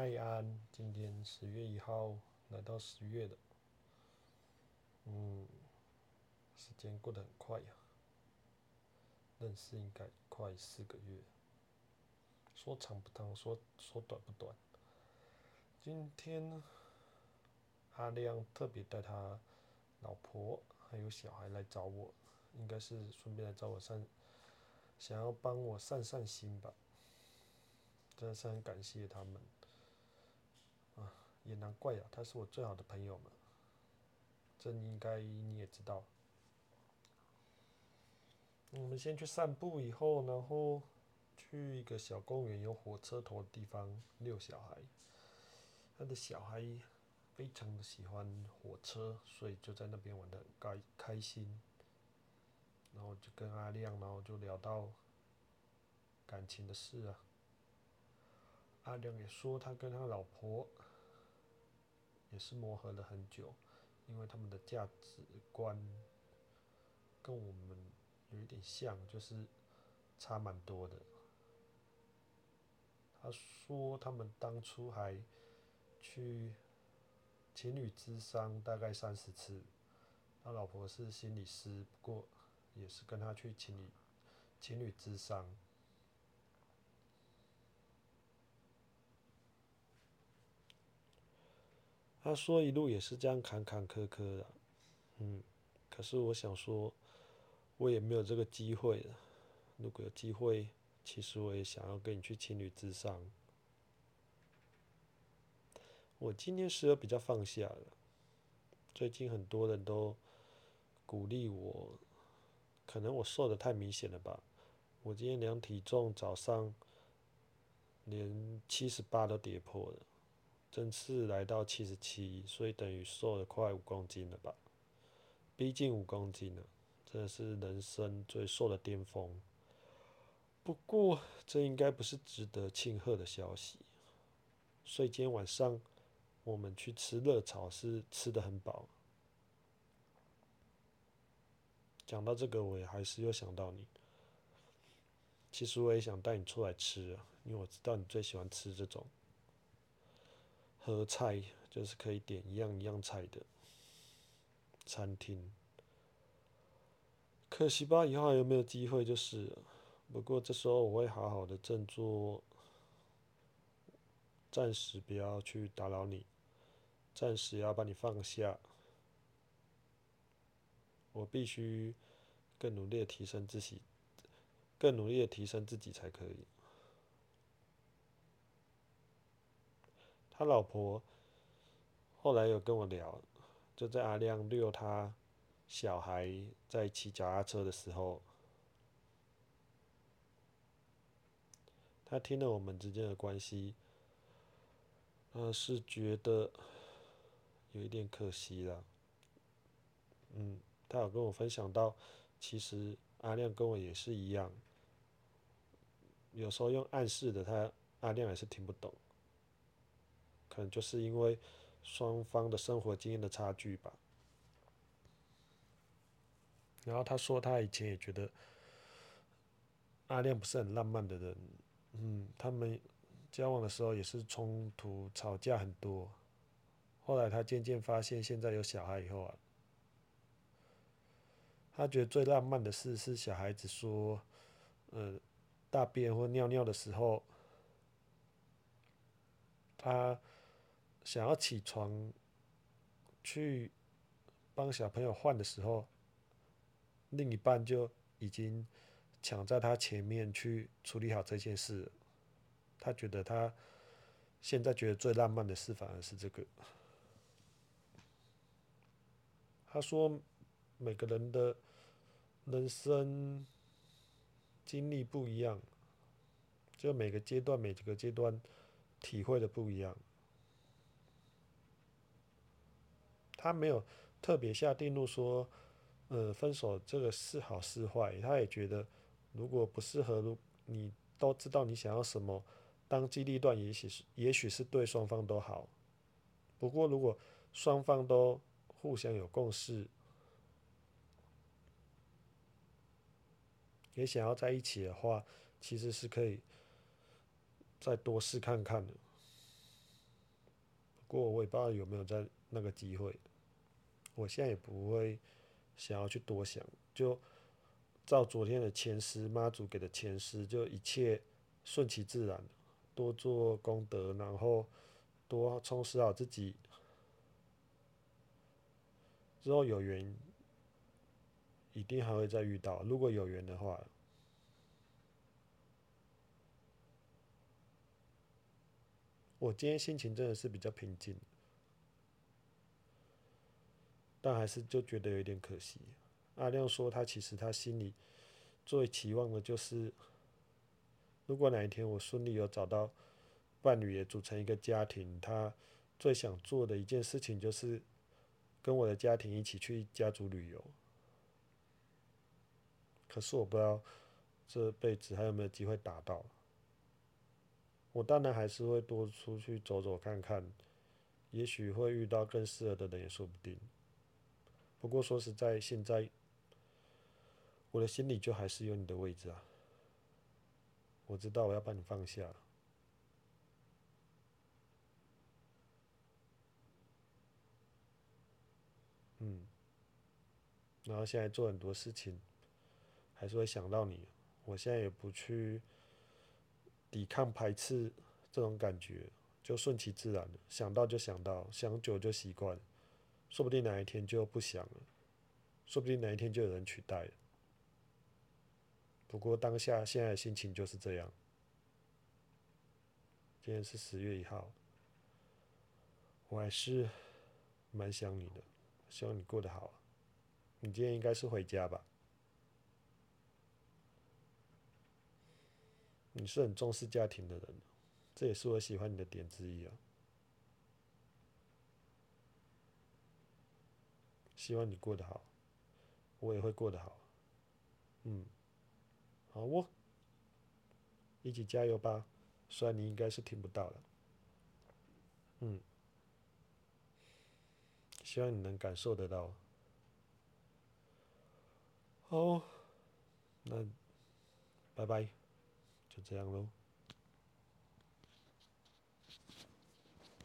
嗨安，今天十月一号，来到十月了。嗯，时间过得很快呀，认识应该快四个月，说长不长，说说短不短。今天阿亮特别带他老婆还有小孩来找我，应该是顺便来找我散，想要帮我散散心吧。真的是很感谢他们。也难怪呀，他是我最好的朋友嘛，这应该你也知道。我们先去散步，以后然后去一个小公园，有火车头的地方遛小孩。他的小孩非常的喜欢火车，所以就在那边玩的很开开心。然后就跟阿亮，然后就聊到感情的事啊。阿亮也说，他跟他老婆也是磨合了很久，因为他们的价值观跟我们有一点像，就是差蛮多的。他说他们当初还去情侣之商大概三十次，他老婆是心理师，不过也是跟他去情侣情侣之商。他说一路也是这样坎坎坷坷的，嗯，可是我想说，我也没有这个机会了。如果有机会，其实我也想要跟你去情侣之上。我今天时而比较放下了，最近很多人都鼓励我，可能我瘦的太明显了吧。我今天量体重，早上连七十八都跌破了。针刺来到七十七，所以等于瘦了快五公斤了吧？逼近五公斤了，真的是人生最瘦的巅峰。不过这应该不是值得庆贺的消息。所以今天晚上我们去吃热炒，是吃的很饱。讲到这个，我也还是又想到你。其实我也想带你出来吃啊，因为我知道你最喜欢吃这种。和菜就是可以点一样一样菜的餐厅，可惜吧，以后还有没有机会就是。不过这时候我会好好的振作，暂时不要去打扰你，暂时要把你放下。我必须更努力的提升自己，更努力的提升自己才可以。他老婆后来有跟我聊，就在阿亮遛他小孩在骑脚踏车的时候，他听了我们之间的关系，呃，是觉得有一点可惜了。嗯，他有跟我分享到，其实阿亮跟我也是一样，有时候用暗示的，他阿亮也是听不懂。可能就是因为双方的生活经验的差距吧。然后他说，他以前也觉得阿亮不是很浪漫的人，嗯，他们交往的时候也是冲突、吵架很多。后来他渐渐发现，现在有小孩以后啊，他觉得最浪漫的事是小孩子说，呃，大便或尿尿的时候，他。想要起床去帮小朋友换的时候，另一半就已经抢在他前面去处理好这件事。他觉得他现在觉得最浪漫的事反而是这个。他说每个人的人生经历不一样，就每个阶段每个阶段体会的不一样。他没有特别下定论说，呃，分手这个是好是坏。他也觉得，如果不适合，如你都知道你想要什么，当机立断，也许是也许是对双方都好。不过，如果双方都互相有共识，也想要在一起的话，其实是可以再多试看看的。不过我也不知道有没有在那个机会。我现在也不会想要去多想，就照昨天的前诗，妈祖给的前诗，就一切顺其自然，多做功德，然后多充实好自己，之后有缘一定还会再遇到，如果有缘的话。我今天心情真的是比较平静，但还是就觉得有点可惜。阿亮说他其实他心里最期望的就是，如果哪一天我顺利有找到伴侣，也组成一个家庭，他最想做的一件事情就是跟我的家庭一起去家族旅游。可是我不知道这辈子还有没有机会达到。我当然还是会多出去走走看看，也许会遇到更适合的人也说不定。不过说实在，现在我的心里就还是有你的位置啊。我知道我要把你放下，嗯，然后现在做很多事情，还是会想到你。我现在也不去。抵抗排斥这种感觉，就顺其自然。想到就想到，想久就习惯，说不定哪一天就不想了，说不定哪一天就有人取代了。不过当下现在的心情就是这样。今天是十月一号，我还是蛮想你的，希望你过得好。你今天应该是回家吧？你是很重视家庭的人，这也是我喜欢你的点之一啊。希望你过得好，我也会过得好。嗯，好哦，一起加油吧！虽然你应该是听不到了，嗯，希望你能感受得到。好，那拜拜。就这样喽。